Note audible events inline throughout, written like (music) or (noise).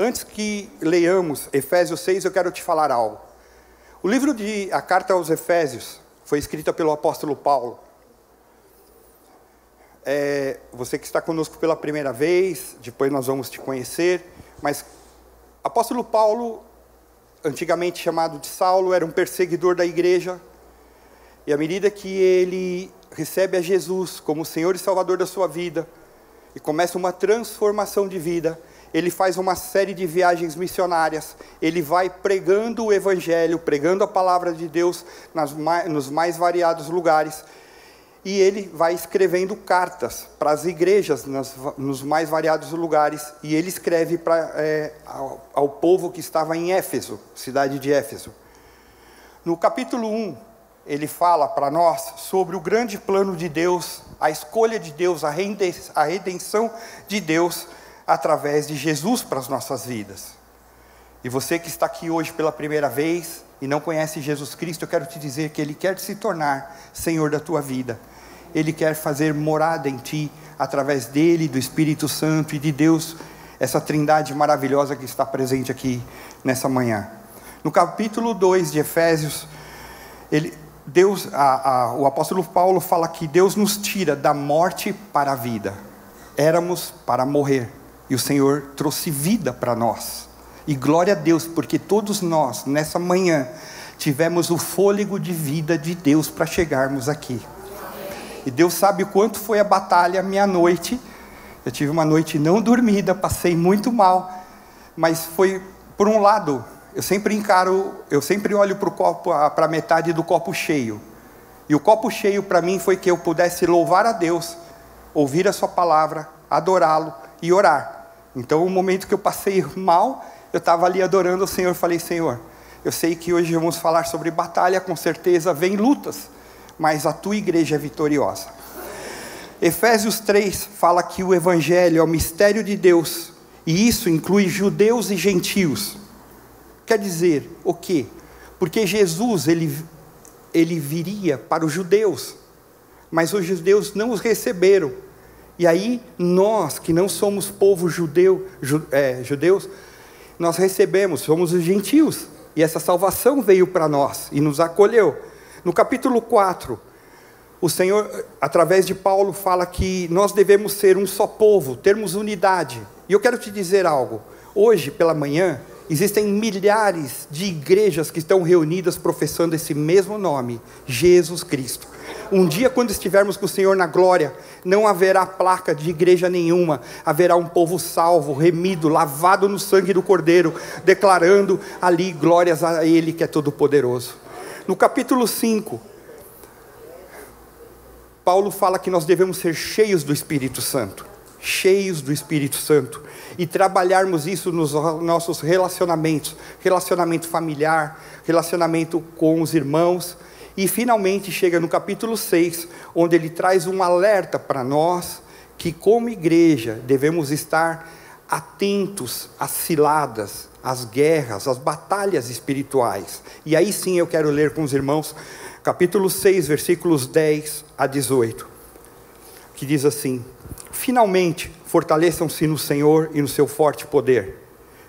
Antes que leiamos Efésios 6, eu quero te falar algo. O livro de a carta aos Efésios foi escrita pelo apóstolo Paulo. É, você que está conosco pela primeira vez, depois nós vamos te conhecer, mas apóstolo Paulo, antigamente chamado de Saulo, era um perseguidor da igreja. E à medida que ele recebe a Jesus como Senhor e Salvador da sua vida e começa uma transformação de vida, ele faz uma série de viagens missionárias, ele vai pregando o Evangelho, pregando a palavra de Deus nas, nos mais variados lugares, e ele vai escrevendo cartas para as igrejas nas, nos mais variados lugares, e ele escreve pra, é, ao, ao povo que estava em Éfeso, cidade de Éfeso. No capítulo 1, ele fala para nós sobre o grande plano de Deus, a escolha de Deus, a redenção de Deus através de Jesus para as nossas vidas. E você que está aqui hoje pela primeira vez e não conhece Jesus Cristo, eu quero te dizer que Ele quer se tornar Senhor da tua vida. Ele quer fazer morada em ti, através dele, do Espírito Santo e de Deus, essa trindade maravilhosa que está presente aqui nessa manhã. No capítulo 2 de Efésios, ele, Deus, a, a, o apóstolo Paulo fala que Deus nos tira da morte para a vida. Éramos para morrer, e o Senhor trouxe vida para nós. E glória a Deus, porque todos nós, nessa manhã, tivemos o fôlego de vida de Deus para chegarmos aqui. E Deus sabe o quanto foi a batalha meia-noite. Eu tive uma noite não dormida, passei muito mal, mas foi, por um lado, eu sempre encaro, eu sempre olho para o copo, para a metade do copo cheio. E o copo cheio para mim foi que eu pudesse louvar a Deus, ouvir a Sua palavra, adorá-lo e orar. Então, o momento que eu passei mal, eu estava ali adorando o Senhor, falei: Senhor, eu sei que hoje vamos falar sobre batalha, com certeza vem lutas, mas a tua igreja é vitoriosa. Efésios 3 fala que o Evangelho é o mistério de Deus, e isso inclui judeus e gentios. Quer dizer, o quê? Porque Jesus, ele, ele viria para os judeus, mas os judeus não os receberam, e aí, nós que não somos povo judeu, ju, é, judeus, nós recebemos, somos os gentios. E essa salvação veio para nós e nos acolheu. No capítulo 4, o Senhor, através de Paulo, fala que nós devemos ser um só povo, termos unidade. E eu quero te dizer algo. Hoje, pela manhã, existem milhares de igrejas que estão reunidas professando esse mesmo nome, Jesus Cristo. Um dia, quando estivermos com o Senhor na glória, não haverá placa de igreja nenhuma, haverá um povo salvo, remido, lavado no sangue do Cordeiro, declarando ali glórias a Ele que é todo-poderoso. No capítulo 5, Paulo fala que nós devemos ser cheios do Espírito Santo, cheios do Espírito Santo, e trabalharmos isso nos nossos relacionamentos, relacionamento familiar, relacionamento com os irmãos, e finalmente chega no capítulo 6, onde ele traz um alerta para nós que, como igreja, devemos estar atentos às ciladas, às guerras, às batalhas espirituais. E aí sim eu quero ler com os irmãos, capítulo 6, versículos 10 a 18, que diz assim: Finalmente, fortaleçam-se no Senhor e no seu forte poder,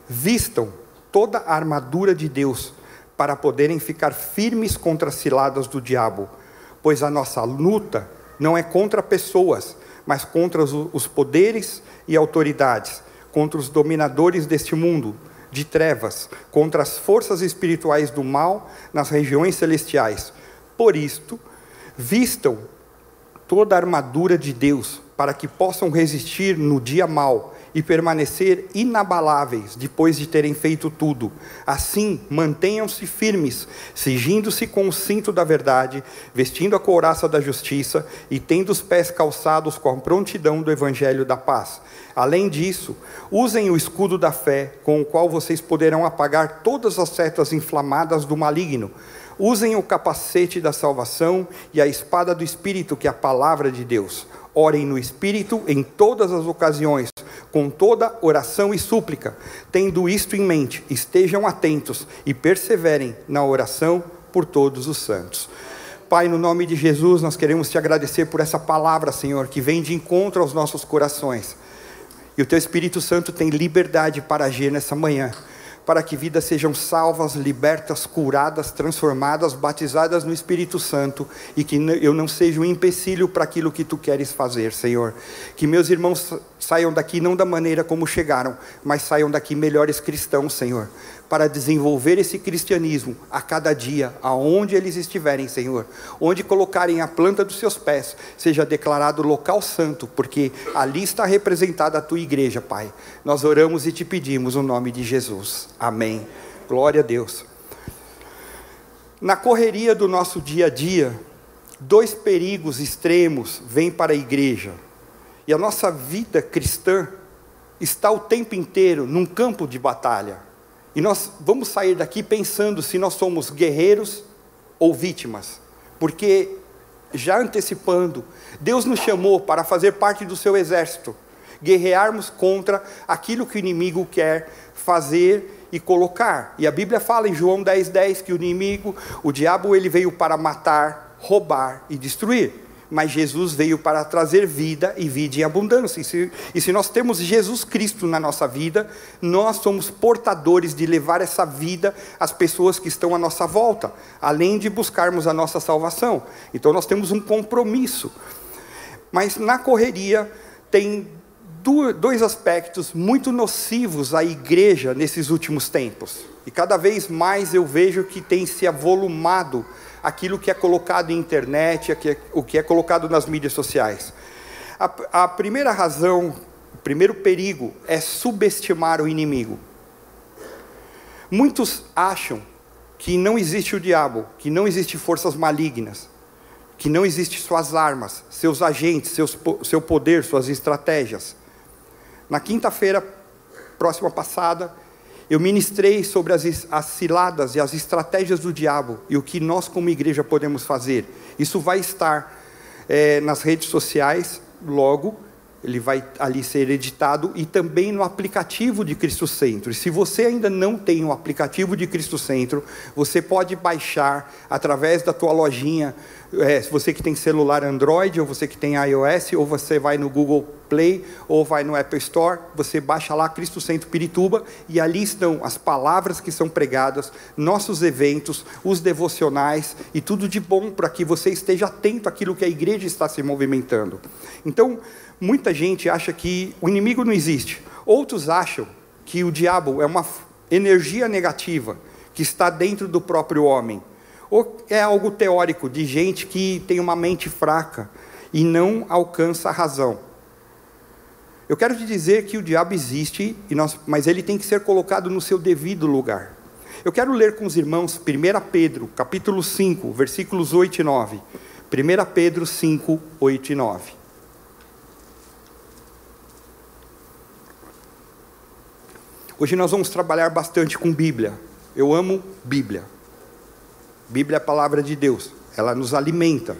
vistam toda a armadura de Deus para poderem ficar firmes contra as ciladas do diabo, pois a nossa luta não é contra pessoas, mas contra os poderes e autoridades, contra os dominadores deste mundo de trevas, contra as forças espirituais do mal nas regiões celestiais. Por isto, vistam toda a armadura de Deus, para que possam resistir no dia mal e permanecer inabaláveis depois de terem feito tudo. Assim, mantenham-se firmes, cingindo-se com o cinto da verdade, vestindo a couraça da justiça e tendo os pés calçados com a prontidão do evangelho da paz. Além disso, usem o escudo da fé, com o qual vocês poderão apagar todas as setas inflamadas do maligno. Usem o capacete da salvação e a espada do Espírito, que é a palavra de Deus. Orem no Espírito em todas as ocasiões, com toda oração e súplica. Tendo isto em mente, estejam atentos e perseverem na oração por todos os santos. Pai, no nome de Jesus, nós queremos te agradecer por essa palavra, Senhor, que vem de encontro aos nossos corações. E o teu Espírito Santo tem liberdade para agir nessa manhã para que vidas sejam salvas, libertas, curadas, transformadas, batizadas no Espírito Santo e que eu não seja um empecilho para aquilo que tu queres fazer, Senhor. Que meus irmãos saiam daqui não da maneira como chegaram, mas saiam daqui melhores cristãos, Senhor para desenvolver esse cristianismo a cada dia, aonde eles estiverem, Senhor. Onde colocarem a planta dos seus pés, seja declarado local santo, porque ali está representada a tua igreja, Pai. Nós oramos e te pedimos o no nome de Jesus. Amém. Glória a Deus. Na correria do nosso dia a dia, dois perigos extremos vêm para a igreja. E a nossa vida cristã está o tempo inteiro num campo de batalha. E nós vamos sair daqui pensando se nós somos guerreiros ou vítimas, porque, já antecipando, Deus nos chamou para fazer parte do seu exército, guerrearmos contra aquilo que o inimigo quer fazer e colocar. E a Bíblia fala em João 10,10 10, que o inimigo, o diabo, ele veio para matar, roubar e destruir mas Jesus veio para trazer vida e vida em abundância. E se, e se, nós temos Jesus Cristo na nossa vida, nós somos portadores de levar essa vida às pessoas que estão à nossa volta, além de buscarmos a nossa salvação. Então nós temos um compromisso. Mas na correria tem dois aspectos muito nocivos à igreja nesses últimos tempos. E cada vez mais eu vejo que tem se avolumado aquilo que é colocado em internet, o que é colocado nas mídias sociais. A, a primeira razão, o primeiro perigo é subestimar o inimigo. Muitos acham que não existe o diabo, que não existe forças malignas, que não existe suas armas, seus agentes, seus, seu poder, suas estratégias. Na quinta-feira próxima passada, eu ministrei sobre as, as ciladas e as estratégias do diabo e o que nós, como igreja, podemos fazer. Isso vai estar é, nas redes sociais logo, ele vai ali ser editado e também no aplicativo de Cristo Centro. E se você ainda não tem o aplicativo de Cristo Centro, você pode baixar através da tua lojinha é, você que tem celular Android, ou você que tem iOS, ou você vai no Google Play, ou vai no Apple Store, você baixa lá Cristo Centro Pirituba, e ali estão as palavras que são pregadas, nossos eventos, os devocionais, e tudo de bom para que você esteja atento àquilo que a igreja está se movimentando. Então, muita gente acha que o inimigo não existe, outros acham que o diabo é uma energia negativa que está dentro do próprio homem ou é algo teórico de gente que tem uma mente fraca e não alcança a razão? Eu quero te dizer que o diabo existe, mas ele tem que ser colocado no seu devido lugar. Eu quero ler com os irmãos 1 Pedro, capítulo 5, versículos 8 e 9. 1 Pedro 5, 8 e 9. Hoje nós vamos trabalhar bastante com Bíblia. Eu amo Bíblia. Bíblia é a palavra de Deus, ela nos alimenta,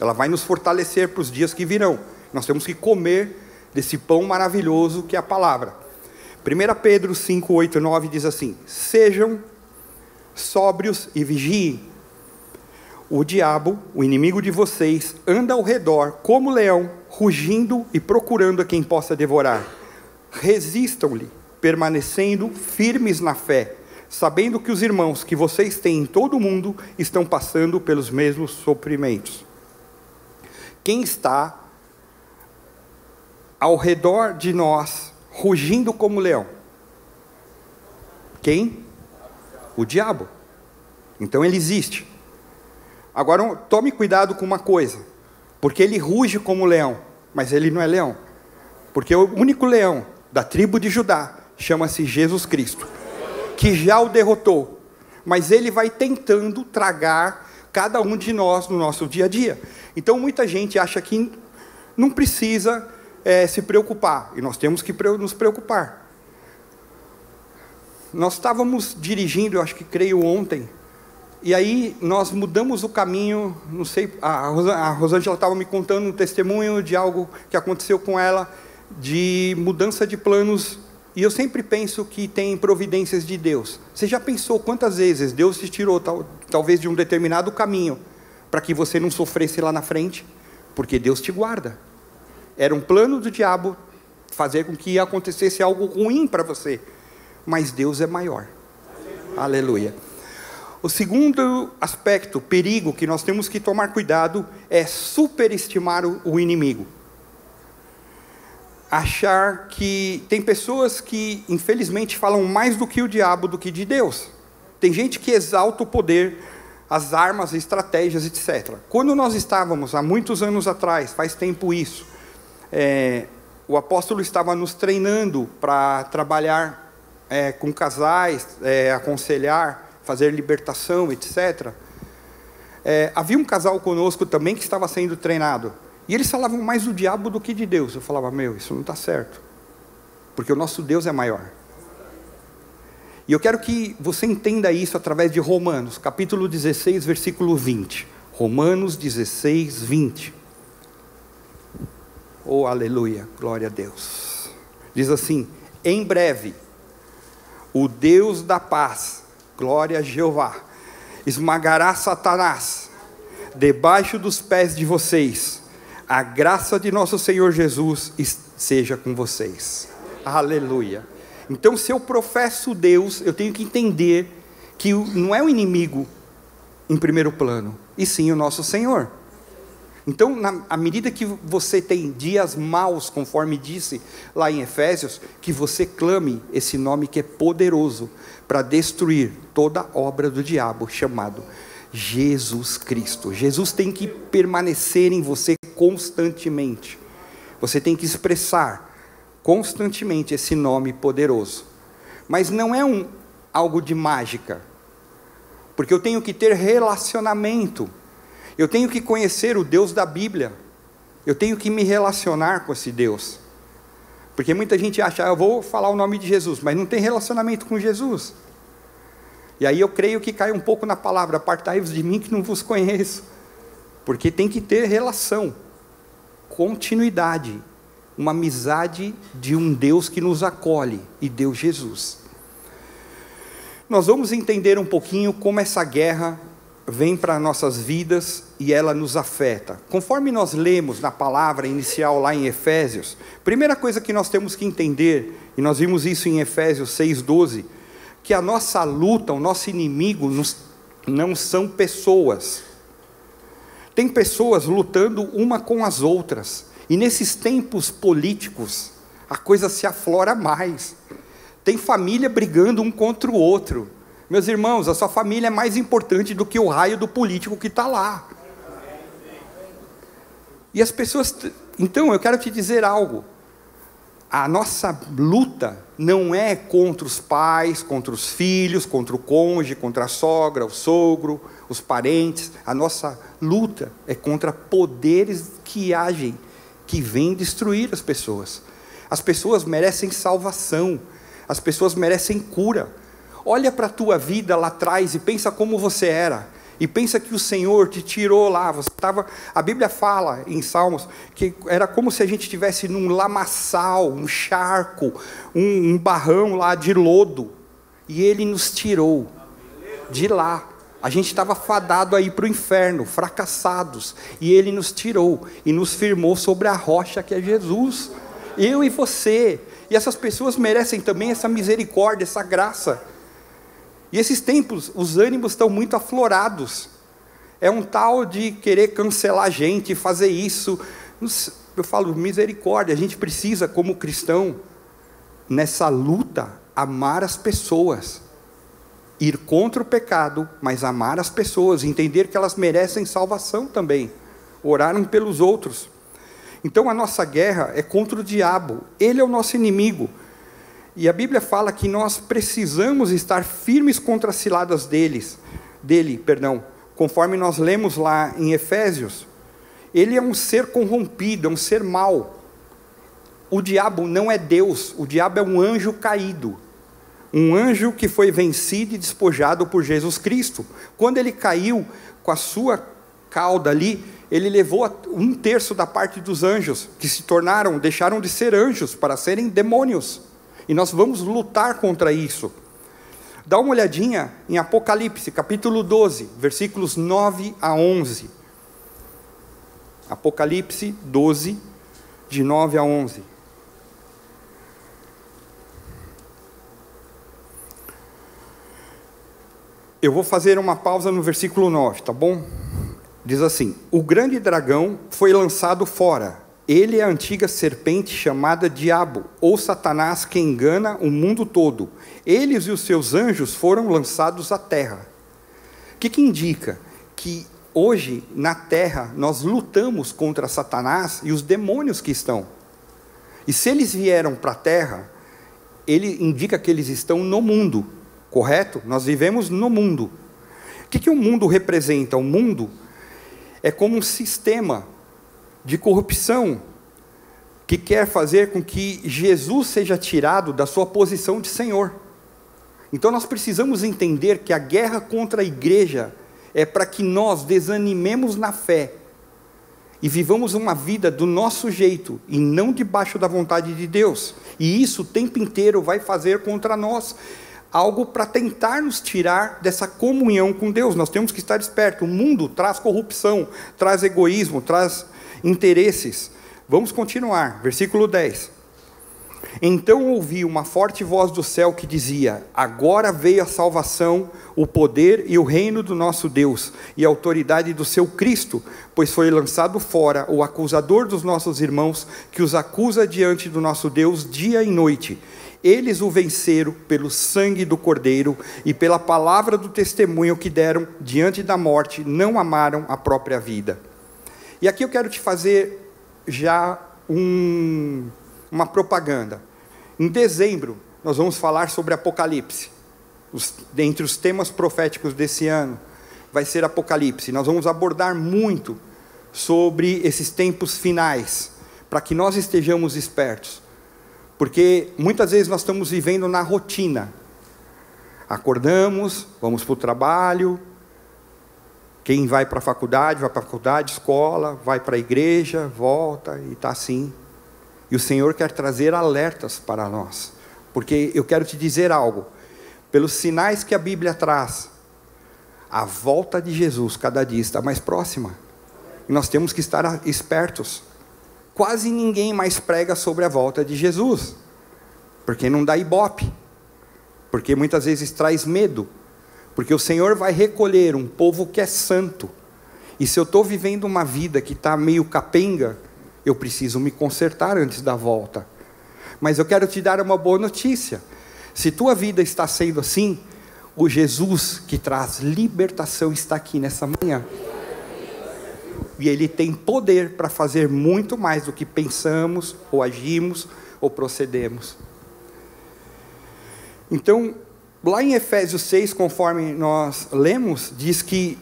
ela vai nos fortalecer para os dias que virão. Nós temos que comer desse pão maravilhoso que é a palavra. 1 Pedro 5, 8 e 9 diz assim: Sejam sóbrios e vigiem. O diabo, o inimigo de vocês, anda ao redor como leão, rugindo e procurando a quem possa devorar. Resistam-lhe, permanecendo firmes na fé sabendo que os irmãos que vocês têm em todo o mundo estão passando pelos mesmos sofrimentos. Quem está ao redor de nós, rugindo como leão? Quem? O diabo. Então ele existe. Agora tome cuidado com uma coisa, porque ele ruge como leão, mas ele não é leão. Porque o único leão da tribo de Judá, chama-se Jesus Cristo, que já o derrotou, mas ele vai tentando tragar cada um de nós no nosso dia a dia. Então muita gente acha que não precisa é, se preocupar, e nós temos que nos preocupar. Nós estávamos dirigindo, eu acho que creio ontem, e aí nós mudamos o caminho, não sei, a, a Rosângela estava me contando um testemunho de algo que aconteceu com ela, de mudança de planos, e eu sempre penso que tem providências de Deus. Você já pensou quantas vezes Deus te tirou tal, talvez de um determinado caminho para que você não sofresse lá na frente? Porque Deus te guarda. Era um plano do diabo fazer com que acontecesse algo ruim para você, mas Deus é maior. Aleluia. O segundo aspecto, perigo, que nós temos que tomar cuidado é superestimar o inimigo. Achar que. Tem pessoas que, infelizmente, falam mais do que o diabo do que de Deus. Tem gente que exalta o poder, as armas, estratégias, etc. Quando nós estávamos, há muitos anos atrás, faz tempo isso, é, o apóstolo estava nos treinando para trabalhar é, com casais, é, aconselhar fazer libertação, etc. É, havia um casal conosco também que estava sendo treinado. E eles falavam mais do diabo do que de Deus. Eu falava, meu, isso não está certo. Porque o nosso Deus é maior. E eu quero que você entenda isso através de Romanos, capítulo 16, versículo 20. Romanos 16, 20. Oh, aleluia, glória a Deus. Diz assim: Em breve, o Deus da paz glória a Jeová, esmagará Satanás debaixo dos pés de vocês. A graça de nosso Senhor Jesus seja com vocês. Aleluia. Então, se eu professo Deus, eu tenho que entender que não é o inimigo em primeiro plano, e sim o nosso Senhor. Então, na, à medida que você tem dias maus, conforme disse lá em Efésios, que você clame esse nome que é poderoso para destruir toda obra do diabo, chamado Jesus Cristo. Jesus tem que permanecer em você constantemente. Você tem que expressar constantemente esse nome poderoso. Mas não é um algo de mágica. Porque eu tenho que ter relacionamento eu tenho que conhecer o Deus da Bíblia. Eu tenho que me relacionar com esse Deus. Porque muita gente acha, ah, eu vou falar o nome de Jesus, mas não tem relacionamento com Jesus. E aí eu creio que cai um pouco na palavra, apartai-vos de mim que não vos conheço. Porque tem que ter relação, continuidade, uma amizade de um Deus que nos acolhe, e Deus Jesus. Nós vamos entender um pouquinho como essa guerra vem para nossas vidas e ela nos afeta. Conforme nós lemos na palavra inicial lá em Efésios, primeira coisa que nós temos que entender, e nós vimos isso em Efésios 6:12, que a nossa luta, o nosso inimigo não são pessoas. Tem pessoas lutando uma com as outras. E nesses tempos políticos, a coisa se aflora mais. Tem família brigando um contra o outro meus irmãos, a sua família é mais importante do que o raio do político que está lá. E as pessoas. Então, eu quero te dizer algo. A nossa luta não é contra os pais, contra os filhos, contra o cônjuge, contra a sogra, o sogro, os parentes. A nossa luta é contra poderes que agem, que vêm destruir as pessoas. As pessoas merecem salvação, as pessoas merecem cura. Olha para a tua vida lá atrás e pensa como você era. E pensa que o Senhor te tirou lá. Você tava, a Bíblia fala em Salmos que era como se a gente estivesse num lamaçal, um charco, um, um barrão lá de lodo. E Ele nos tirou de lá. A gente estava fadado aí para o inferno, fracassados. E Ele nos tirou e nos firmou sobre a rocha que é Jesus. Eu e você. E essas pessoas merecem também essa misericórdia, essa graça. E esses tempos, os ânimos estão muito aflorados. É um tal de querer cancelar a gente, fazer isso. Eu falo, misericórdia, a gente precisa, como cristão, nessa luta, amar as pessoas. Ir contra o pecado, mas amar as pessoas, entender que elas merecem salvação também. Orarem pelos outros. Então a nossa guerra é contra o diabo, ele é o nosso inimigo. E a Bíblia fala que nós precisamos estar firmes contra as ciladas deles, dele, perdão, conforme nós lemos lá em Efésios. Ele é um ser corrompido, é um ser mau. O diabo não é Deus, o diabo é um anjo caído. Um anjo que foi vencido e despojado por Jesus Cristo. Quando ele caiu com a sua cauda ali, ele levou um terço da parte dos anjos, que se tornaram, deixaram de ser anjos para serem demônios. E nós vamos lutar contra isso. Dá uma olhadinha em Apocalipse, capítulo 12, versículos 9 a 11. Apocalipse 12, de 9 a 11. Eu vou fazer uma pausa no versículo 9, tá bom? Diz assim: O grande dragão foi lançado fora. Ele é a antiga serpente chamada Diabo, ou Satanás, que engana o mundo todo. Eles e os seus anjos foram lançados à terra. O que, que indica? Que hoje, na terra, nós lutamos contra Satanás e os demônios que estão. E se eles vieram para a terra, ele indica que eles estão no mundo correto? Nós vivemos no mundo. O que, que o mundo representa? O mundo é como um sistema de corrupção que quer fazer com que Jesus seja tirado da sua posição de Senhor. Então nós precisamos entender que a guerra contra a igreja é para que nós desanimemos na fé e vivamos uma vida do nosso jeito e não debaixo da vontade de Deus. E isso o tempo inteiro vai fazer contra nós algo para tentar nos tirar dessa comunhão com Deus. Nós temos que estar espertos. O mundo traz corrupção, traz egoísmo, traz interesses. Vamos continuar. Versículo 10. Então ouvi uma forte voz do céu que dizia: Agora veio a salvação, o poder e o reino do nosso Deus e a autoridade do seu Cristo, pois foi lançado fora o acusador dos nossos irmãos, que os acusa diante do nosso Deus dia e noite. Eles o venceram pelo sangue do Cordeiro e pela palavra do testemunho que deram diante da morte, não amaram a própria vida. E aqui eu quero te fazer já um, uma propaganda. Em dezembro, nós vamos falar sobre Apocalipse. Os, dentre os temas proféticos desse ano, vai ser Apocalipse. Nós vamos abordar muito sobre esses tempos finais, para que nós estejamos espertos. Porque muitas vezes nós estamos vivendo na rotina. Acordamos, vamos para o trabalho, quem vai para a faculdade, vai para a faculdade, escola, vai para a igreja, volta e está assim. E o Senhor quer trazer alertas para nós. Porque eu quero te dizer algo. Pelos sinais que a Bíblia traz, a volta de Jesus cada dia está mais próxima. E nós temos que estar espertos quase ninguém mais prega sobre a volta de Jesus, porque não dá ibope, porque muitas vezes traz medo, porque o Senhor vai recolher um povo que é santo, e se eu estou vivendo uma vida que está meio capenga, eu preciso me consertar antes da volta. Mas eu quero te dar uma boa notícia: se tua vida está sendo assim, o Jesus que traz libertação está aqui nessa manhã e ele tem poder para fazer muito mais do que pensamos, ou agimos, ou procedemos. Então, lá em Efésios 6, conforme nós lemos, diz que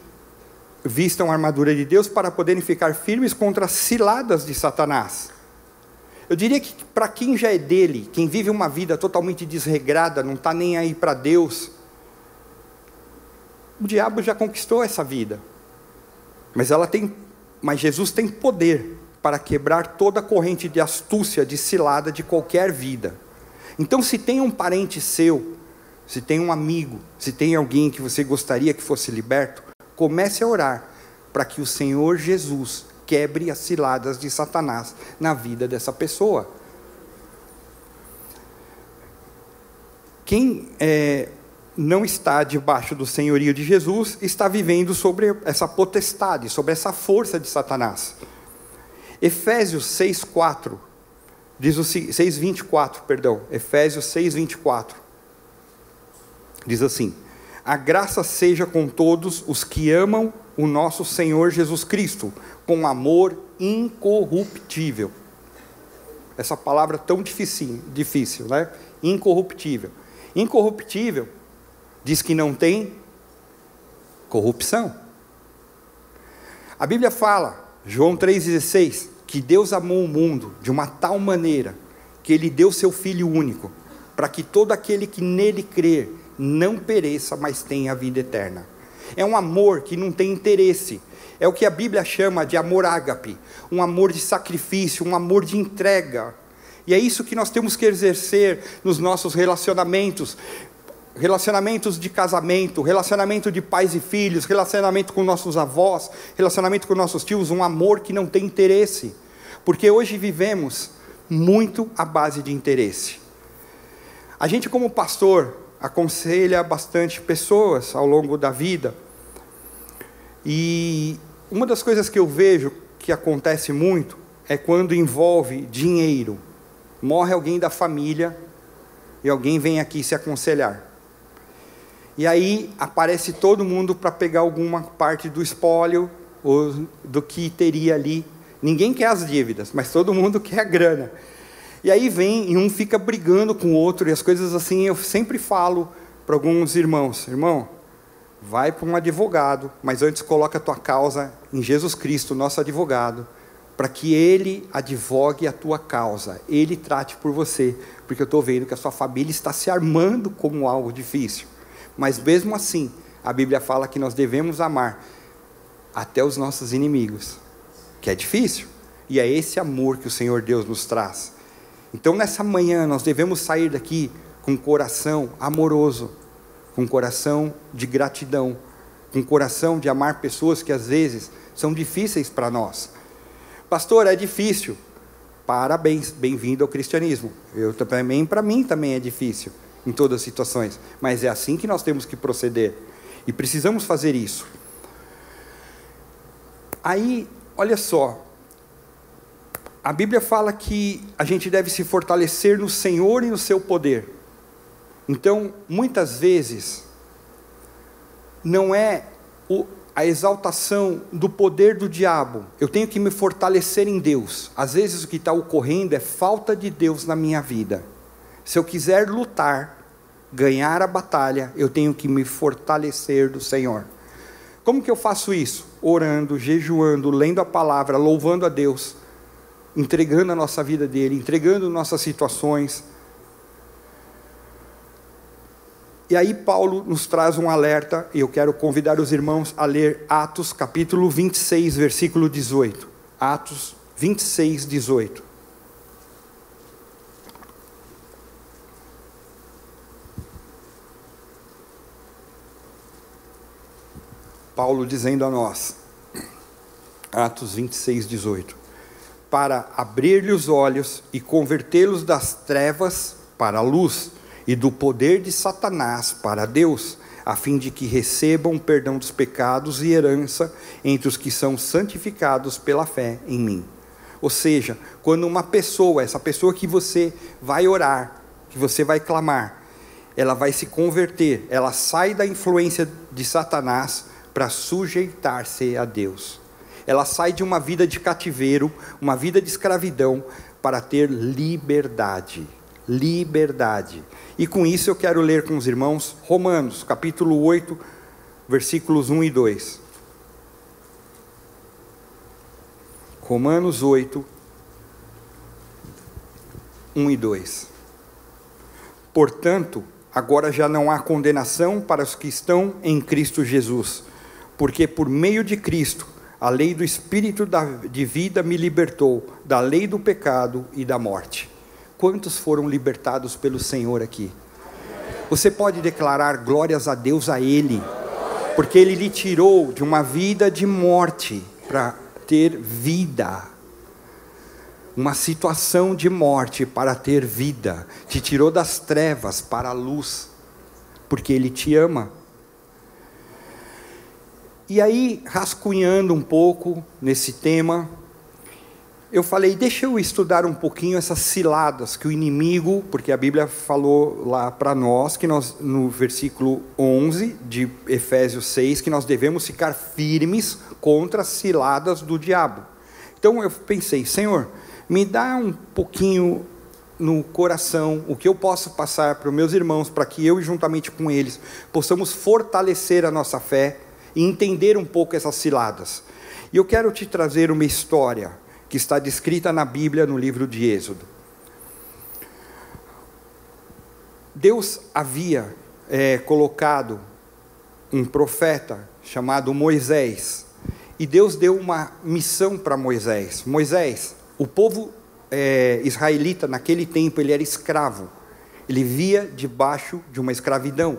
vistam a armadura de Deus para poderem ficar firmes contra as ciladas de Satanás. Eu diria que para quem já é dele, quem vive uma vida totalmente desregrada, não está nem aí para Deus, o diabo já conquistou essa vida. Mas ela tem mas Jesus tem poder para quebrar toda corrente de astúcia, de cilada de qualquer vida. Então, se tem um parente seu, se tem um amigo, se tem alguém que você gostaria que fosse liberto, comece a orar para que o Senhor Jesus quebre as ciladas de Satanás na vida dessa pessoa. Quem é, não está debaixo do senhorio de Jesus, está vivendo sobre essa potestade, sobre essa força de Satanás. Efésios 6:4 diz o 6:24, perdão, Efésios 6:24 diz assim: A graça seja com todos os que amam o nosso Senhor Jesus Cristo, com amor incorruptível. Essa palavra tão difícil, difícil, né? incorruptível. Incorruptível diz que não tem corrupção. A Bíblia fala, João 3,16, que Deus amou o mundo de uma tal maneira que ele deu seu Filho único, para que todo aquele que nele crer não pereça, mas tenha a vida eterna. É um amor que não tem interesse. É o que a Bíblia chama de amor ágape, um amor de sacrifício, um amor de entrega. E é isso que nós temos que exercer nos nossos relacionamentos, relacionamentos de casamento, relacionamento de pais e filhos, relacionamento com nossos avós, relacionamento com nossos tios, um amor que não tem interesse. Porque hoje vivemos muito à base de interesse. A gente, como pastor, aconselha bastante pessoas ao longo da vida. E uma das coisas que eu vejo que acontece muito é quando envolve dinheiro. Morre alguém da família e alguém vem aqui se aconselhar. E aí aparece todo mundo para pegar alguma parte do espólio ou do que teria ali. Ninguém quer as dívidas, mas todo mundo (laughs) quer a grana. E aí vem e um fica brigando com o outro, e as coisas assim, eu sempre falo para alguns irmãos: irmão, vai para um advogado, mas antes coloca a tua causa em Jesus Cristo, nosso advogado, para que ele advogue a tua causa, ele trate por você, porque eu estou vendo que a sua família está se armando como algo difícil. Mas mesmo assim, a Bíblia fala que nós devemos amar até os nossos inimigos, que é difícil. E é esse amor que o Senhor Deus nos traz. Então, nessa manhã, nós devemos sair daqui com coração amoroso, com coração de gratidão, com coração de amar pessoas que às vezes são difíceis para nós. Pastor, é difícil. Parabéns, bem-vindo ao cristianismo. Eu também, para mim também é difícil em todas as situações, mas é assim que nós temos que proceder e precisamos fazer isso. Aí, olha só, a Bíblia fala que a gente deve se fortalecer no Senhor e no seu poder. Então, muitas vezes, não é o, a exaltação do poder do diabo, eu tenho que me fortalecer em Deus. Às vezes, o que está ocorrendo é falta de Deus na minha vida. Se eu quiser lutar, ganhar a batalha, eu tenho que me fortalecer do Senhor. Como que eu faço isso? Orando, jejuando, lendo a palavra, louvando a Deus, entregando a nossa vida dele, entregando nossas situações. E aí Paulo nos traz um alerta, e eu quero convidar os irmãos a ler Atos capítulo 26, versículo 18. Atos 26, 18. 18. Paulo dizendo a nós, Atos 26, 18: Para abrir-lhe os olhos e convertê-los das trevas para a luz, e do poder de Satanás para Deus, a fim de que recebam perdão dos pecados e herança entre os que são santificados pela fé em mim. Ou seja, quando uma pessoa, essa pessoa que você vai orar, que você vai clamar, ela vai se converter, ela sai da influência de Satanás para sujeitar-se a Deus. Ela sai de uma vida de cativeiro, uma vida de escravidão, para ter liberdade. Liberdade. E com isso eu quero ler com os irmãos Romanos, capítulo 8, versículos 1 e 2. Romanos 8, 1 e 2. Portanto, agora já não há condenação para os que estão em Cristo Jesus, porque por meio de Cristo, a lei do Espírito de vida me libertou da lei do pecado e da morte. Quantos foram libertados pelo Senhor aqui? Você pode declarar glórias a Deus a Ele, porque Ele lhe tirou de uma vida de morte para ter vida. Uma situação de morte para ter vida. Te tirou das trevas para a luz, porque Ele te ama. E aí, rascunhando um pouco nesse tema, eu falei, deixa eu estudar um pouquinho essas ciladas que o inimigo, porque a Bíblia falou lá para nós, que nós, no versículo 11 de Efésios 6, que nós devemos ficar firmes contra as ciladas do diabo. Então eu pensei, Senhor, me dá um pouquinho no coração, o que eu posso passar para os meus irmãos, para que eu, juntamente com eles, possamos fortalecer a nossa fé e entender um pouco essas ciladas. E eu quero te trazer uma história que está descrita na Bíblia, no livro de Êxodo. Deus havia é, colocado um profeta chamado Moisés, e Deus deu uma missão para Moisés. Moisés, o povo é, israelita naquele tempo ele era escravo, ele via debaixo de uma escravidão.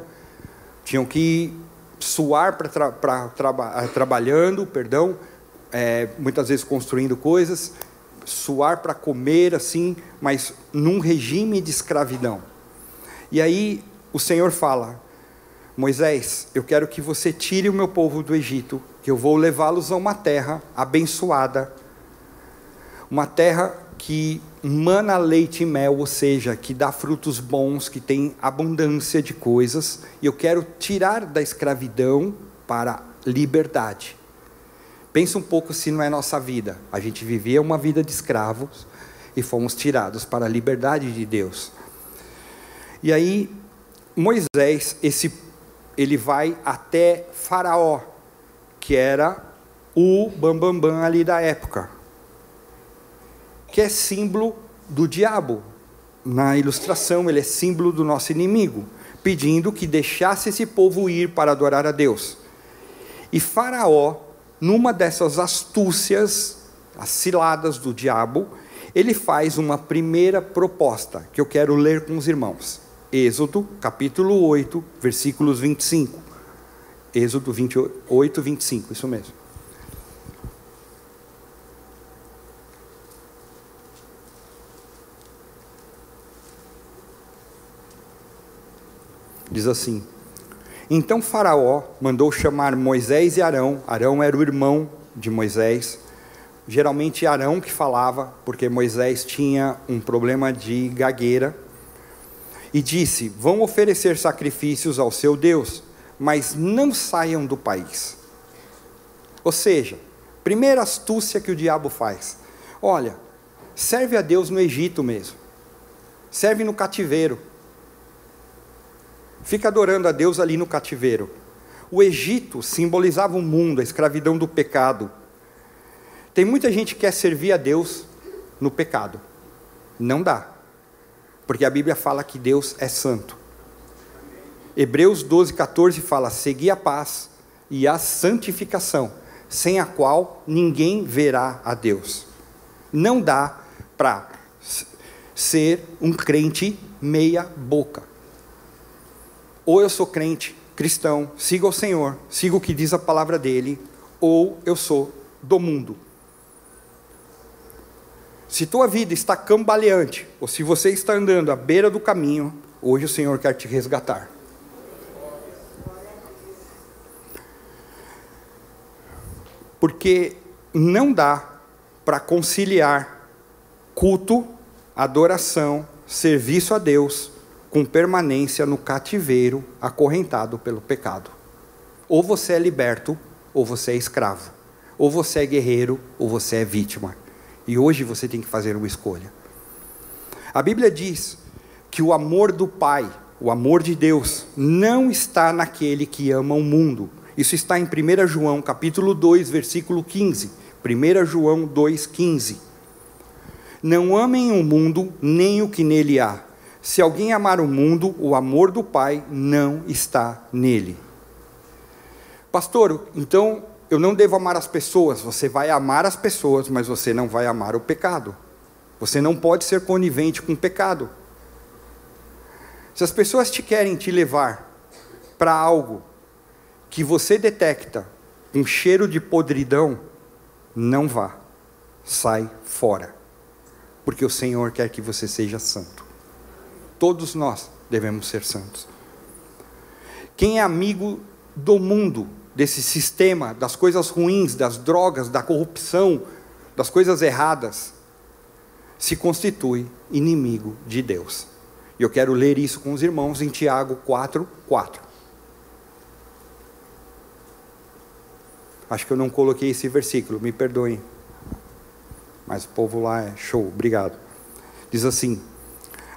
Tinham que suar para tra tra trabalhando, perdão, é, muitas vezes construindo coisas, suar para comer assim, mas num regime de escravidão. E aí o Senhor fala: Moisés, eu quero que você tire o meu povo do Egito, que eu vou levá-los a uma terra abençoada, uma terra que mana leite e mel, ou seja, que dá frutos bons, que tem abundância de coisas, e eu quero tirar da escravidão para liberdade. Pensa um pouco se não é nossa vida. A gente vivia uma vida de escravos e fomos tirados para a liberdade de Deus. E aí Moisés, esse ele vai até Faraó, que era o bambambam bam, bam ali da época que é símbolo do diabo. Na ilustração, ele é símbolo do nosso inimigo, pedindo que deixasse esse povo ir para adorar a Deus. E Faraó, numa dessas astúcias, as ciladas do diabo, ele faz uma primeira proposta que eu quero ler com os irmãos. Êxodo, capítulo 8, versículos 25. Êxodo 28, 25, isso mesmo. Diz assim: Então Faraó mandou chamar Moisés e Arão. Arão era o irmão de Moisés. Geralmente Arão que falava, porque Moisés tinha um problema de gagueira. E disse: Vão oferecer sacrifícios ao seu Deus, mas não saiam do país. Ou seja, primeira astúcia que o diabo faz: olha, serve a Deus no Egito mesmo, serve no cativeiro fica adorando a Deus ali no cativeiro. O Egito simbolizava o mundo, a escravidão do pecado. Tem muita gente que quer servir a Deus no pecado. Não dá. Porque a Bíblia fala que Deus é santo. Hebreus 12, 14 fala: Segui a paz e a santificação, sem a qual ninguém verá a Deus. Não dá para ser um crente meia-boca. Ou eu sou crente, cristão, sigo o Senhor, sigo o que diz a palavra dele, ou eu sou do mundo. Se tua vida está cambaleante, ou se você está andando à beira do caminho, hoje o Senhor quer te resgatar. Porque não dá para conciliar culto, adoração, serviço a Deus com permanência no cativeiro, acorrentado pelo pecado. Ou você é liberto, ou você é escravo. Ou você é guerreiro, ou você é vítima. E hoje você tem que fazer uma escolha. A Bíblia diz que o amor do Pai, o amor de Deus, não está naquele que ama o mundo. Isso está em 1 João, capítulo 2, versículo 15. 1 João 2,15. Não amem o mundo, nem o que nele há. Se alguém amar o mundo, o amor do Pai não está nele. Pastor, então eu não devo amar as pessoas. Você vai amar as pessoas, mas você não vai amar o pecado. Você não pode ser conivente com o pecado. Se as pessoas te querem te levar para algo que você detecta um cheiro de podridão, não vá. Sai fora. Porque o Senhor quer que você seja santo. Todos nós devemos ser santos. Quem é amigo do mundo, desse sistema, das coisas ruins, das drogas, da corrupção, das coisas erradas, se constitui inimigo de Deus. E eu quero ler isso com os irmãos em Tiago 4, 4. Acho que eu não coloquei esse versículo, me perdoem. Mas o povo lá é show, obrigado. Diz assim: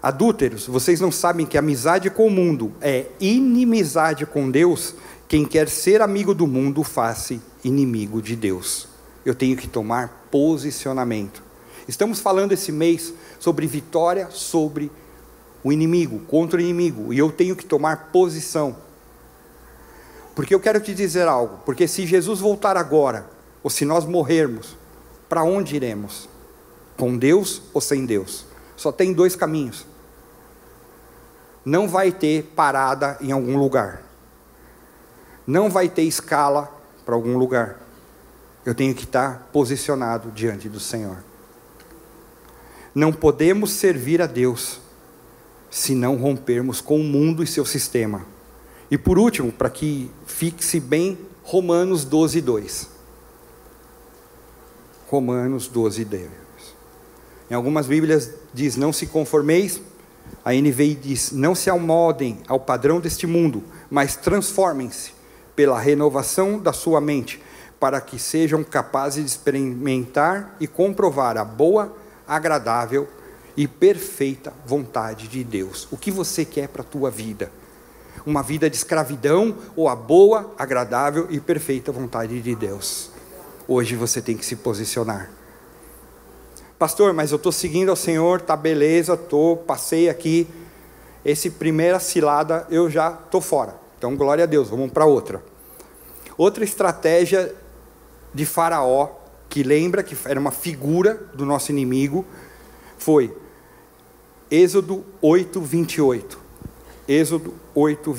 Adúlteros, vocês não sabem que amizade com o mundo é inimizade com Deus? Quem quer ser amigo do mundo, faça inimigo de Deus. Eu tenho que tomar posicionamento. Estamos falando esse mês sobre vitória sobre o inimigo, contra o inimigo, e eu tenho que tomar posição. Porque eu quero te dizer algo, porque se Jesus voltar agora, ou se nós morrermos, para onde iremos? Com Deus ou sem Deus? Só tem dois caminhos. Não vai ter parada em algum lugar não vai ter escala para algum lugar. Eu tenho que estar posicionado diante do Senhor. Não podemos servir a Deus se não rompermos com o mundo e seu sistema. E por último, para que fixe bem, Romanos 12, 2. Romanos 12, 2. Em algumas Bíblias diz: Não se conformeis. A NVI diz: Não se amodem ao padrão deste mundo, mas transformem-se pela renovação da sua mente, para que sejam capazes de experimentar e comprovar a boa, agradável e perfeita vontade de Deus. O que você quer para a tua vida? Uma vida de escravidão ou a boa, agradável e perfeita vontade de Deus? Hoje você tem que se posicionar. Pastor, mas eu estou seguindo ao Senhor, tá beleza, tô, passei aqui. Esse primeira cilada eu já estou fora. Então, glória a Deus, vamos para outra. Outra estratégia de Faraó, que lembra que era uma figura do nosso inimigo, foi Êxodo 8, 28. Êxodo 8,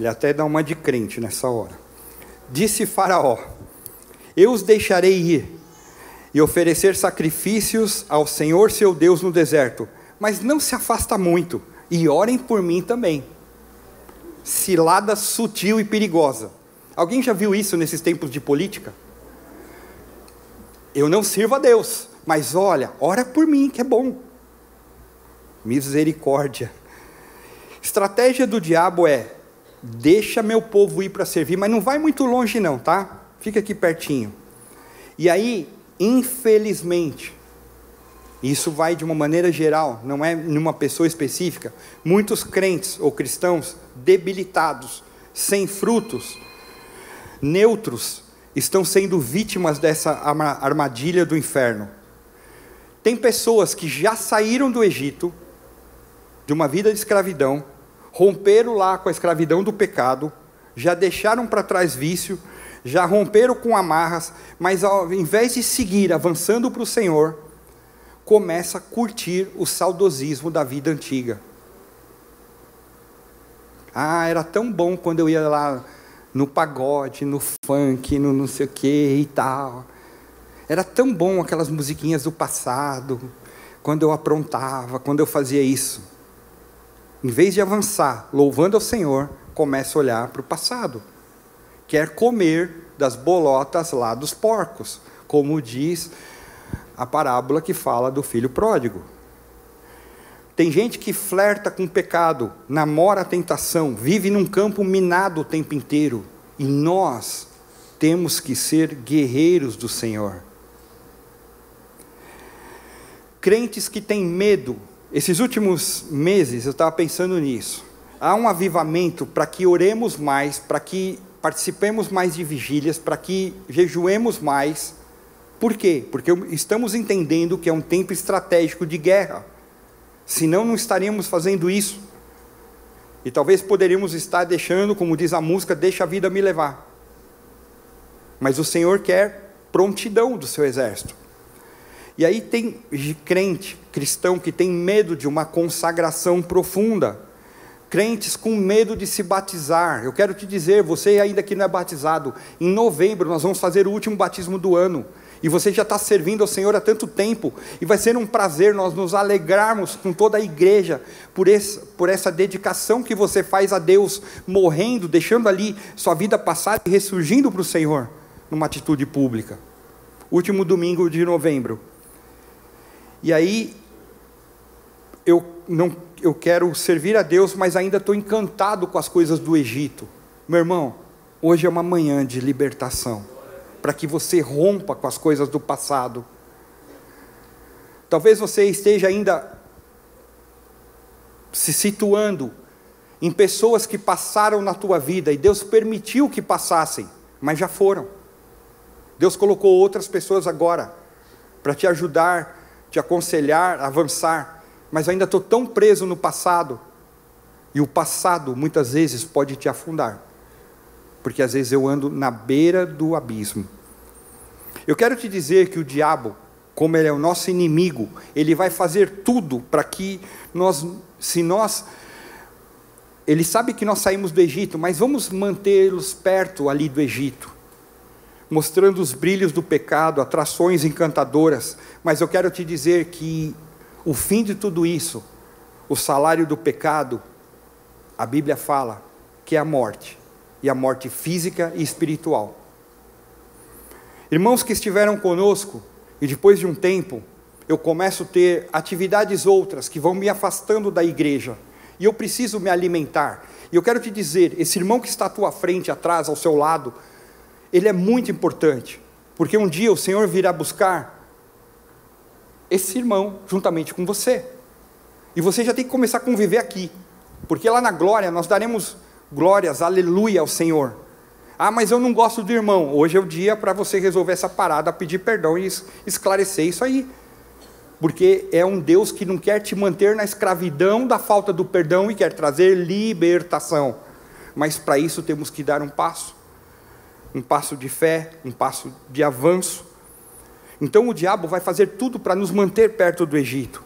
Ele até dá uma de crente nessa hora. Disse Faraó: Eu os deixarei ir e oferecer sacrifícios ao Senhor seu Deus no deserto, mas não se afasta muito, e orem por mim também. Cilada sutil e perigosa. Alguém já viu isso nesses tempos de política? Eu não sirvo a Deus, mas olha, ora por mim, que é bom. Misericórdia. Estratégia do diabo é: deixa meu povo ir para servir, mas não vai muito longe, não, tá? Fica aqui pertinho. E aí, Infelizmente, isso vai de uma maneira geral, não é numa pessoa específica. Muitos crentes ou cristãos debilitados, sem frutos, neutros, estão sendo vítimas dessa armadilha do inferno. Tem pessoas que já saíram do Egito, de uma vida de escravidão, romperam lá com a escravidão do pecado, já deixaram para trás vício, já romperam com amarras, mas ao invés de seguir avançando para o Senhor, começa a curtir o saudosismo da vida antiga. Ah, era tão bom quando eu ia lá no pagode, no funk, no não sei o que e tal. Era tão bom aquelas musiquinhas do passado, quando eu aprontava, quando eu fazia isso. Em vez de avançar, louvando ao Senhor, começa a olhar para o passado quer comer das bolotas lá dos porcos, como diz a parábola que fala do filho pródigo. Tem gente que flerta com o pecado, namora a tentação, vive num campo minado o tempo inteiro. E nós temos que ser guerreiros do Senhor. Crentes que têm medo, esses últimos meses eu estava pensando nisso. Há um avivamento para que oremos mais, para que participemos mais de vigílias, para que jejuemos mais. Por quê? Porque estamos entendendo que é um tempo estratégico de guerra. Senão, não estaríamos fazendo isso. E talvez poderíamos estar deixando, como diz a música, deixa a vida me levar. Mas o Senhor quer prontidão do seu exército. E aí tem crente, cristão, que tem medo de uma consagração profunda crentes com medo de se batizar. Eu quero te dizer, você ainda que não é batizado, em novembro nós vamos fazer o último batismo do ano. E você já está servindo ao Senhor há tanto tempo, e vai ser um prazer nós nos alegrarmos com toda a igreja por, esse, por essa dedicação que você faz a Deus, morrendo, deixando ali sua vida passada e ressurgindo para o Senhor, numa atitude pública. Último domingo de novembro. E aí, eu não eu quero servir a Deus, mas ainda estou encantado com as coisas do Egito. Meu irmão, hoje é uma manhã de libertação. para que você rompa com as coisas do passado. Talvez você esteja ainda se situando em pessoas que passaram na tua vida e Deus permitiu que passassem, mas já foram. Deus colocou outras pessoas agora para te ajudar, te aconselhar, avançar, mas ainda estou tão preso no passado. E o passado muitas vezes pode te afundar, porque às vezes eu ando na beira do abismo. Eu quero te dizer que o diabo, como ele é o nosso inimigo, ele vai fazer tudo para que nós, se nós ele sabe que nós saímos do Egito, mas vamos mantê-los perto ali do Egito, mostrando os brilhos do pecado, atrações encantadoras. Mas eu quero te dizer que o fim de tudo isso, o salário do pecado, a Bíblia fala que é a morte, e a morte física e espiritual. Irmãos que estiveram conosco, e depois de um tempo, eu começo a ter atividades outras que vão me afastando da igreja e eu preciso me alimentar. E eu quero te dizer: esse irmão que está à tua frente, atrás, ao seu lado, ele é muito importante, porque um dia o Senhor virá buscar esse irmão juntamente com você. E você já tem que começar a conviver aqui, porque lá na glória nós daremos glórias, aleluia ao Senhor. Ah, mas eu não gosto do irmão. Hoje é o dia para você resolver essa parada, pedir perdão e esclarecer isso aí porque é um Deus que não quer te manter na escravidão da falta do perdão e quer trazer libertação. Mas para isso temos que dar um passo, um passo de fé, um passo de avanço. Então o diabo vai fazer tudo para nos manter perto do Egito.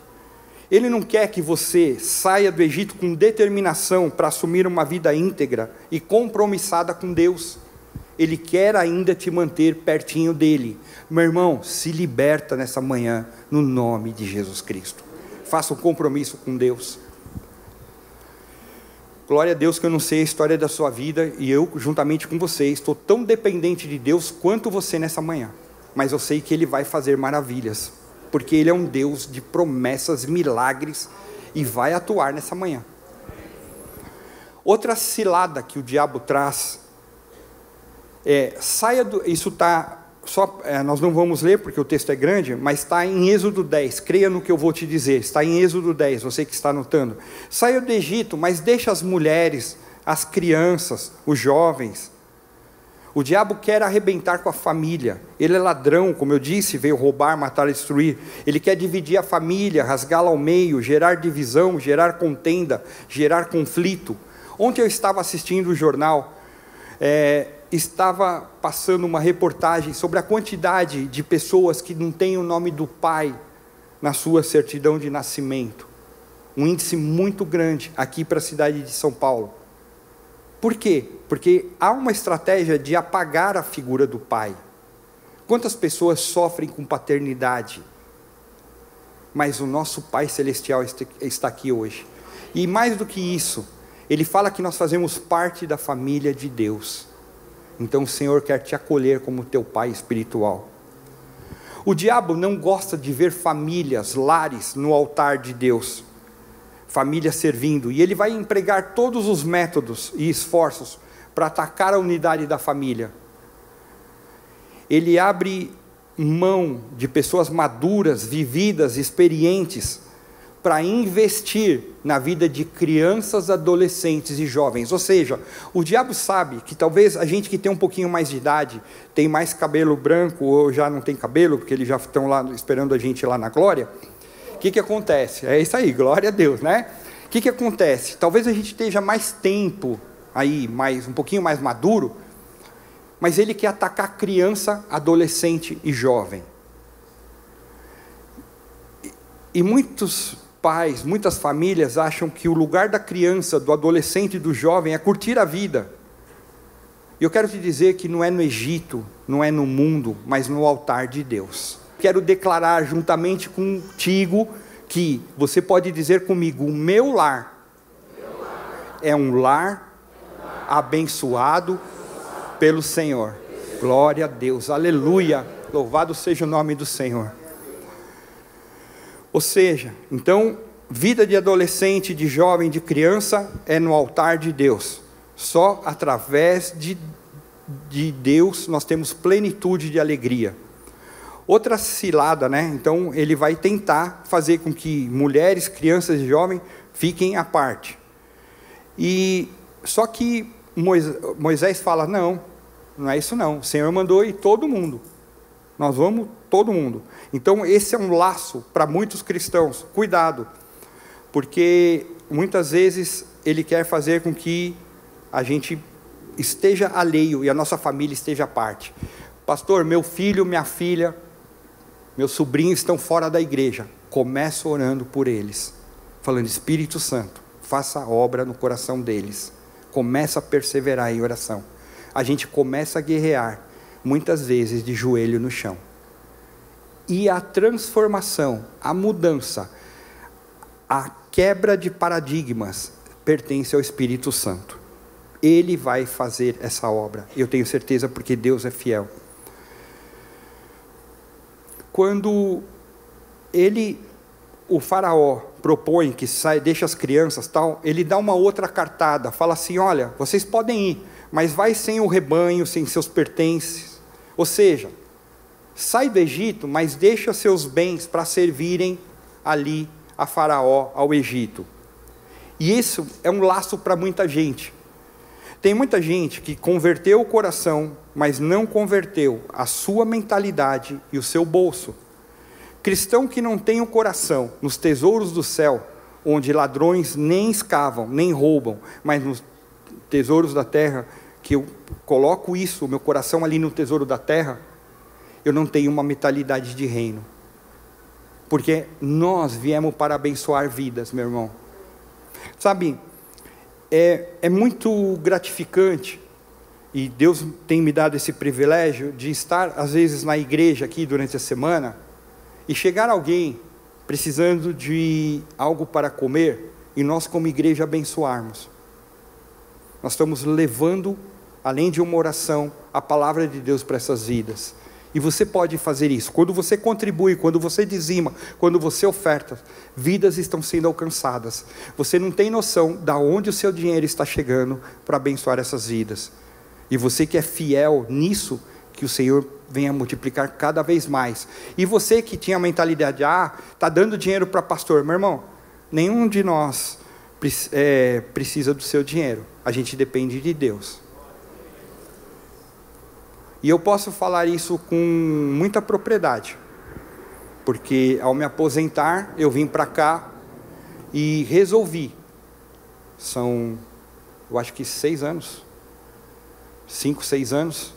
Ele não quer que você saia do Egito com determinação para assumir uma vida íntegra e compromissada com Deus. Ele quer ainda te manter pertinho dele. Meu irmão, se liberta nessa manhã, no nome de Jesus Cristo. Faça um compromisso com Deus. Glória a Deus que eu não sei a história da sua vida e eu, juntamente com você, estou tão dependente de Deus quanto você nessa manhã. Mas eu sei que Ele vai fazer maravilhas, porque Ele é um Deus de promessas, milagres e vai atuar nessa manhã. Outra cilada que o diabo traz é, saia do. Isso está. Só, é, nós não vamos ler porque o texto é grande, mas está em Êxodo 10. Creia no que eu vou te dizer. Está em Êxodo 10, você que está anotando. Saia do Egito, mas deixa as mulheres, as crianças, os jovens. O diabo quer arrebentar com a família. Ele é ladrão, como eu disse, veio roubar, matar, destruir. Ele quer dividir a família, rasgá-la ao meio, gerar divisão, gerar contenda, gerar conflito. Ontem eu estava assistindo o jornal. É, estava passando uma reportagem sobre a quantidade de pessoas que não têm o nome do pai na sua certidão de nascimento. Um índice muito grande aqui para a cidade de São Paulo. Por quê? Porque há uma estratégia de apagar a figura do pai. Quantas pessoas sofrem com paternidade? Mas o nosso Pai Celestial está aqui hoje. E mais do que isso, ele fala que nós fazemos parte da família de Deus. Então o Senhor quer te acolher como teu pai espiritual. O diabo não gosta de ver famílias, lares no altar de Deus, famílias servindo, e ele vai empregar todos os métodos e esforços para atacar a unidade da família. Ele abre mão de pessoas maduras, vividas, experientes, para investir na vida de crianças, adolescentes e jovens. Ou seja, o diabo sabe que talvez a gente que tem um pouquinho mais de idade, tem mais cabelo branco ou já não tem cabelo, porque eles já estão lá esperando a gente lá na glória. O que, que acontece? É isso aí, glória a Deus, né? O que, que acontece? Talvez a gente esteja mais tempo aí, mais um pouquinho mais maduro, mas ele quer atacar criança, adolescente e jovem. E muitos pais, muitas famílias acham que o lugar da criança, do adolescente e do jovem é curtir a vida. E eu quero te dizer que não é no Egito, não é no mundo, mas no altar de Deus. Quero declarar juntamente contigo que você pode dizer comigo: o meu lar é um lar abençoado pelo Senhor. Glória a Deus, aleluia. Louvado seja o nome do Senhor. Ou seja, então, vida de adolescente, de jovem, de criança é no altar de Deus, só através de de Deus nós temos plenitude de alegria. Outra cilada, né? Então ele vai tentar fazer com que mulheres, crianças e jovens fiquem à parte. E só que Moisés fala: não, não é isso não. O Senhor mandou ir todo mundo. Nós vamos todo mundo. Então esse é um laço para muitos cristãos. Cuidado, porque muitas vezes ele quer fazer com que a gente esteja alheio e a nossa família esteja à parte. Pastor, meu filho, minha filha, meus sobrinhos estão fora da igreja. Começo orando por eles, falando: Espírito Santo, faça a obra no coração deles. Começa a perseverar em oração. A gente começa a guerrear, muitas vezes de joelho no chão. E a transformação, a mudança, a quebra de paradigmas pertence ao Espírito Santo. Ele vai fazer essa obra. Eu tenho certeza porque Deus é fiel quando ele, o faraó, propõe que sai, deixa as crianças tal, ele dá uma outra cartada, fala assim: olha, vocês podem ir, mas vai sem o rebanho, sem seus pertences. Ou seja, sai do Egito, mas deixa seus bens para servirem ali a Faraó, ao Egito. E isso é um laço para muita gente. Tem muita gente que converteu o coração, mas não converteu a sua mentalidade e o seu bolso. Cristão que não tem o coração nos tesouros do céu, onde ladrões nem escavam, nem roubam, mas nos tesouros da terra, que eu coloco isso, o meu coração ali no tesouro da terra, eu não tenho uma mentalidade de reino. Porque nós viemos para abençoar vidas, meu irmão. Sabe, é, é muito gratificante, e Deus tem me dado esse privilégio de estar, às vezes, na igreja aqui durante a semana, e chegar alguém precisando de algo para comer, e nós, como igreja, abençoarmos. Nós estamos levando, além de uma oração, a palavra de Deus para essas vidas. E você pode fazer isso. Quando você contribui, quando você dizima, quando você oferta, vidas estão sendo alcançadas. Você não tem noção de onde o seu dinheiro está chegando para abençoar essas vidas. E você que é fiel nisso, que o Senhor venha multiplicar cada vez mais. E você que tinha a mentalidade, ah, está dando dinheiro para pastor. Meu irmão, nenhum de nós é, precisa do seu dinheiro. A gente depende de Deus. E eu posso falar isso com muita propriedade, porque ao me aposentar, eu vim para cá e resolvi. São, eu acho que seis anos, cinco, seis anos,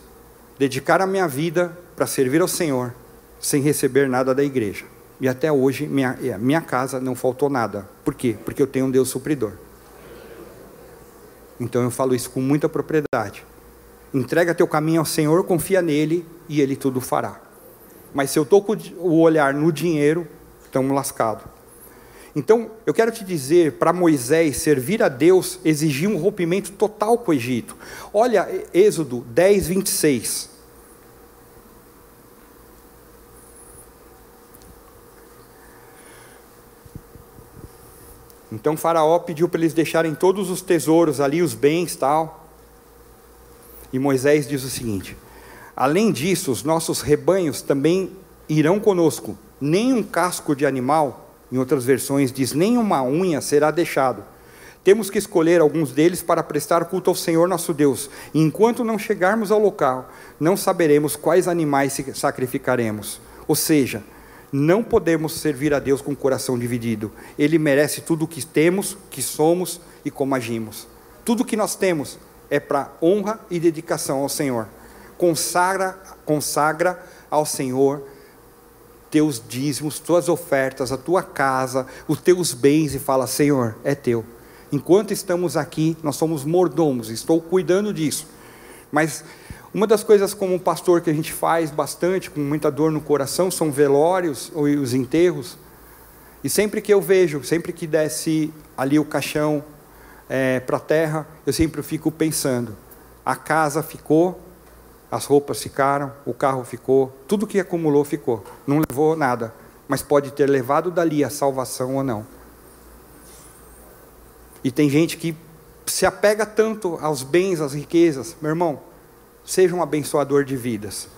dedicar a minha vida para servir ao Senhor, sem receber nada da igreja. E até hoje, minha, é, minha casa não faltou nada. Por quê? Porque eu tenho um Deus supridor. Então eu falo isso com muita propriedade. Entrega teu caminho ao Senhor, confia nele e ele tudo fará. Mas se eu estou com o olhar no dinheiro, estamos lascados. Então, eu quero te dizer, para Moisés, servir a Deus exigia um rompimento total com o Egito. Olha, Êxodo 10, 26. Então Faraó pediu para eles deixarem todos os tesouros ali, os bens tal. E Moisés diz o seguinte: Além disso, os nossos rebanhos também irão conosco. Nem um casco de animal, em outras versões diz, nem uma unha será deixado. Temos que escolher alguns deles para prestar culto ao Senhor nosso Deus. E enquanto não chegarmos ao local, não saberemos quais animais sacrificaremos. Ou seja, não podemos servir a Deus com o coração dividido. Ele merece tudo o que temos, que somos e como agimos. Tudo que nós temos é para honra e dedicação ao Senhor. Consagra, consagra ao Senhor teus dízimos, tuas ofertas, a tua casa, os teus bens e fala: Senhor, é teu. Enquanto estamos aqui, nós somos mordomos, estou cuidando disso. Mas uma das coisas como pastor que a gente faz bastante, com muita dor no coração, são velórios ou os enterros. E sempre que eu vejo, sempre que desce ali o caixão, é, para a terra, eu sempre fico pensando: a casa ficou, as roupas ficaram, o carro ficou, tudo que acumulou ficou, não levou nada, mas pode ter levado dali a salvação ou não. E tem gente que se apega tanto aos bens, às riquezas, meu irmão, Seja um abençoador de vidas.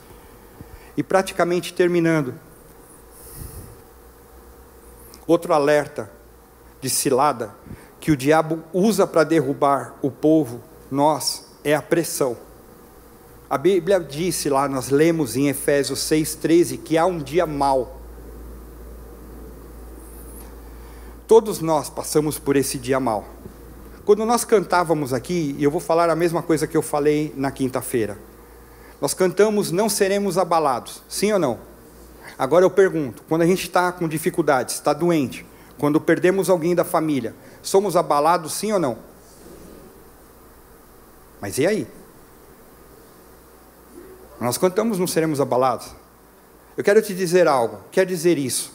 E praticamente terminando, outro alerta de cilada que o diabo usa para derrubar o povo, nós, é a pressão. A Bíblia disse lá, nós lemos em Efésios 6,13, que há um dia mau. Todos nós passamos por esse dia mau. Quando nós cantávamos aqui, e eu vou falar a mesma coisa que eu falei na quinta-feira, nós cantamos Não Seremos Abalados, sim ou não? Agora eu pergunto: quando a gente está com dificuldades, está doente, quando perdemos alguém da família, somos abalados, sim ou não? Mas e aí? Nós cantamos Não Seremos Abalados. Eu quero te dizer algo, quer dizer isso,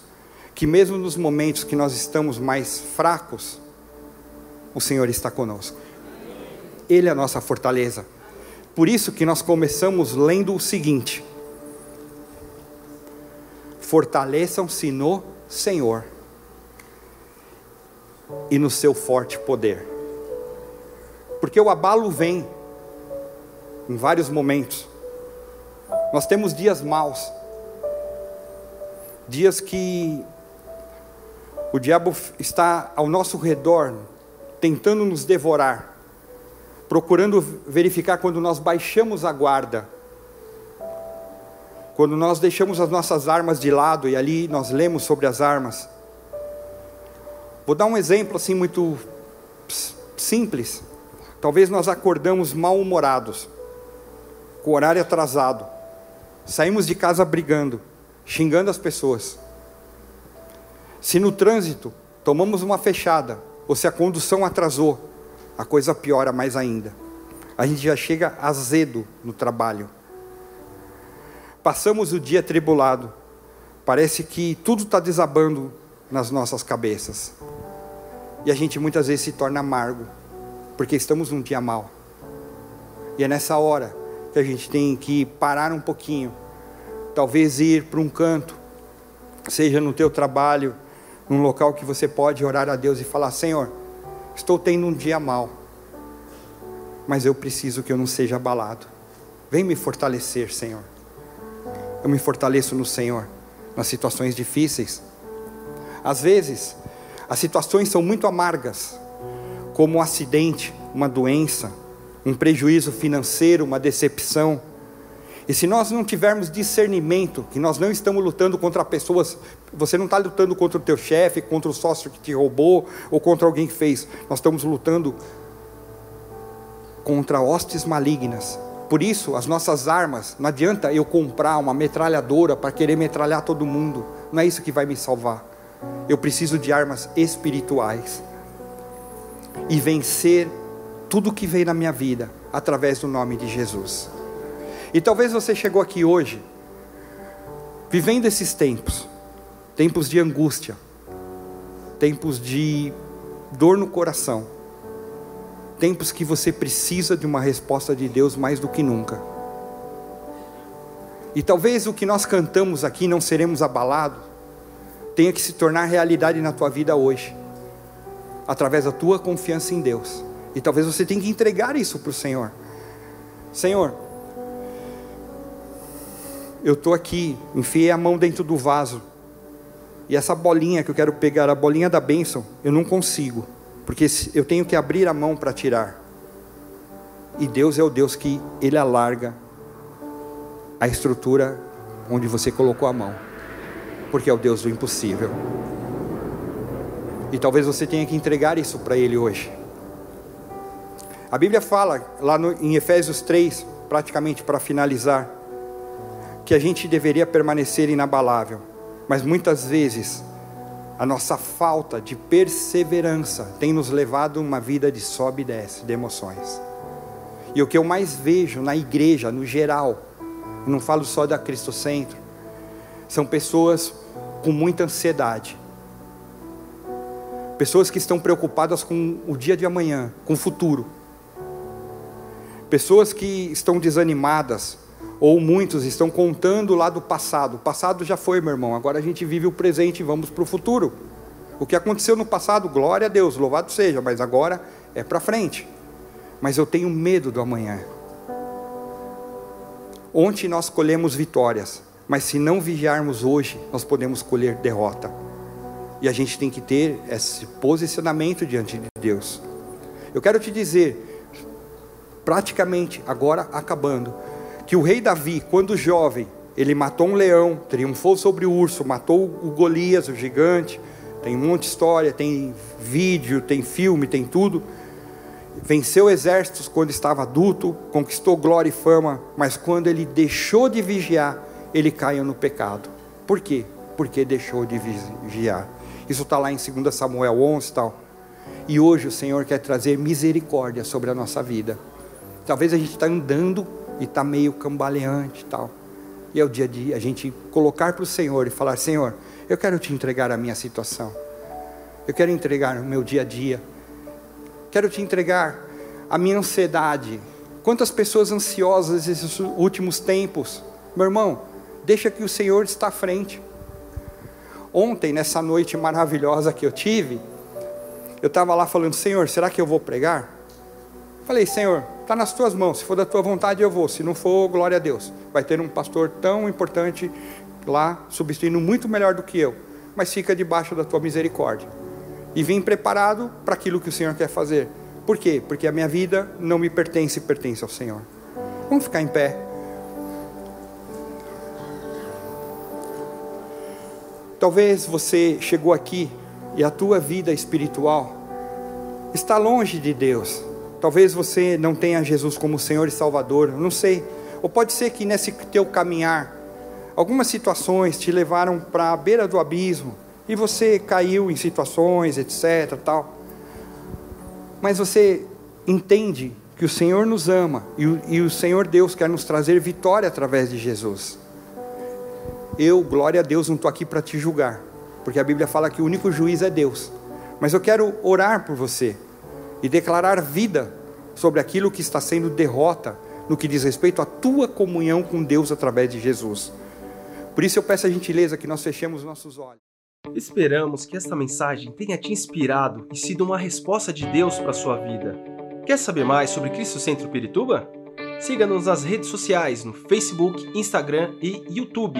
que mesmo nos momentos que nós estamos mais fracos, o Senhor está conosco. Ele é a nossa fortaleza. Por isso que nós começamos lendo o seguinte: Fortaleçam-se no Senhor e no seu forte poder. Porque o abalo vem em vários momentos. Nós temos dias maus, dias que o diabo está ao nosso redor, tentando nos devorar, procurando verificar quando nós baixamos a guarda, quando nós deixamos as nossas armas de lado e ali nós lemos sobre as armas. Vou dar um exemplo assim muito simples. Talvez nós acordamos mal-humorados, com o horário atrasado, saímos de casa brigando, xingando as pessoas. Se no trânsito tomamos uma fechada, ou se a condução atrasou, a coisa piora mais ainda. A gente já chega azedo no trabalho. Passamos o dia tribulado. Parece que tudo está desabando nas nossas cabeças. E a gente muitas vezes se torna amargo, porque estamos num dia mal. E é nessa hora que a gente tem que parar um pouquinho, talvez ir para um canto, seja no teu trabalho, num local que você pode orar a Deus e falar: Senhor, estou tendo um dia mal, mas eu preciso que eu não seja abalado. Vem me fortalecer, Senhor. Eu me fortaleço no Senhor nas situações difíceis. Às vezes, as situações são muito amargas, como um acidente, uma doença, um prejuízo financeiro, uma decepção e se nós não tivermos discernimento, que nós não estamos lutando contra pessoas, você não está lutando contra o teu chefe, contra o sócio que te roubou, ou contra alguém que fez, nós estamos lutando contra hostes malignas. Por isso, as nossas armas, não adianta eu comprar uma metralhadora para querer metralhar todo mundo, não é isso que vai me salvar. Eu preciso de armas espirituais e vencer tudo que veio na minha vida através do nome de Jesus. E talvez você chegou aqui hoje, vivendo esses tempos, tempos de angústia, tempos de dor no coração, tempos que você precisa de uma resposta de Deus mais do que nunca. E talvez o que nós cantamos aqui, não seremos abalados, tenha que se tornar realidade na tua vida hoje, através da tua confiança em Deus. E talvez você tenha que entregar isso para o Senhor. Senhor, eu estou aqui, enfiei a mão dentro do vaso, e essa bolinha que eu quero pegar, a bolinha da bênção, eu não consigo, porque eu tenho que abrir a mão para tirar. E Deus é o Deus que Ele alarga a estrutura onde você colocou a mão, porque é o Deus do impossível. E talvez você tenha que entregar isso para Ele hoje. A Bíblia fala, lá no, em Efésios 3, praticamente para finalizar, que a gente deveria permanecer inabalável, mas muitas vezes a nossa falta de perseverança tem nos levado a uma vida de sobe e desce de emoções. E o que eu mais vejo na igreja, no geral, não falo só da Cristo Centro, são pessoas com muita ansiedade. Pessoas que estão preocupadas com o dia de amanhã, com o futuro. Pessoas que estão desanimadas ou muitos estão contando lá do passado. O passado já foi, meu irmão. Agora a gente vive o presente e vamos para o futuro. O que aconteceu no passado, glória a Deus, louvado seja, mas agora é para frente. Mas eu tenho medo do amanhã. Ontem nós colhemos vitórias, mas se não vigiarmos hoje, nós podemos colher derrota. E a gente tem que ter esse posicionamento diante de Deus. Eu quero te dizer, praticamente, agora acabando, que o rei Davi, quando jovem, ele matou um leão, triunfou sobre o urso, matou o Golias, o gigante. Tem um monte de história, tem vídeo, tem filme, tem tudo. Venceu exércitos quando estava adulto, conquistou glória e fama, mas quando ele deixou de vigiar, ele caiu no pecado. Por quê? Porque deixou de vigiar. Isso está lá em 2 Samuel 11 e tal. E hoje o Senhor quer trazer misericórdia sobre a nossa vida. Talvez a gente está andando e está meio cambaleante tal. E é o dia de a gente colocar para o Senhor e falar: Senhor, eu quero te entregar a minha situação. Eu quero entregar o meu dia a dia. Quero te entregar a minha ansiedade. Quantas pessoas ansiosas esses últimos tempos. Meu irmão, deixa que o Senhor está à frente. Ontem, nessa noite maravilhosa que eu tive, eu estava lá falando: Senhor, será que eu vou pregar? Falei, Senhor, está nas tuas mãos. Se for da tua vontade, eu vou. Se não for, glória a Deus. Vai ter um pastor tão importante lá, substituindo muito melhor do que eu. Mas fica debaixo da tua misericórdia. E vim preparado para aquilo que o Senhor quer fazer. Por quê? Porque a minha vida não me pertence, pertence ao Senhor. Vamos ficar em pé. Talvez você chegou aqui e a tua vida espiritual está longe de Deus Talvez você não tenha Jesus como Senhor e Salvador, não sei. Ou pode ser que nesse teu caminhar, algumas situações te levaram para a beira do abismo e você caiu em situações, etc, tal. Mas você entende que o Senhor nos ama e o, e o Senhor Deus quer nos trazer vitória através de Jesus. Eu, glória a Deus, não estou aqui para te julgar, porque a Bíblia fala que o único juiz é Deus. Mas eu quero orar por você e declarar vida sobre aquilo que está sendo derrota no que diz respeito à tua comunhão com Deus através de Jesus. Por isso eu peço a gentileza que nós fechemos nossos olhos. Esperamos que esta mensagem tenha te inspirado e sido uma resposta de Deus para a sua vida. Quer saber mais sobre Cristo Centro Pirituba? Siga-nos nas redes sociais no Facebook, Instagram e YouTube,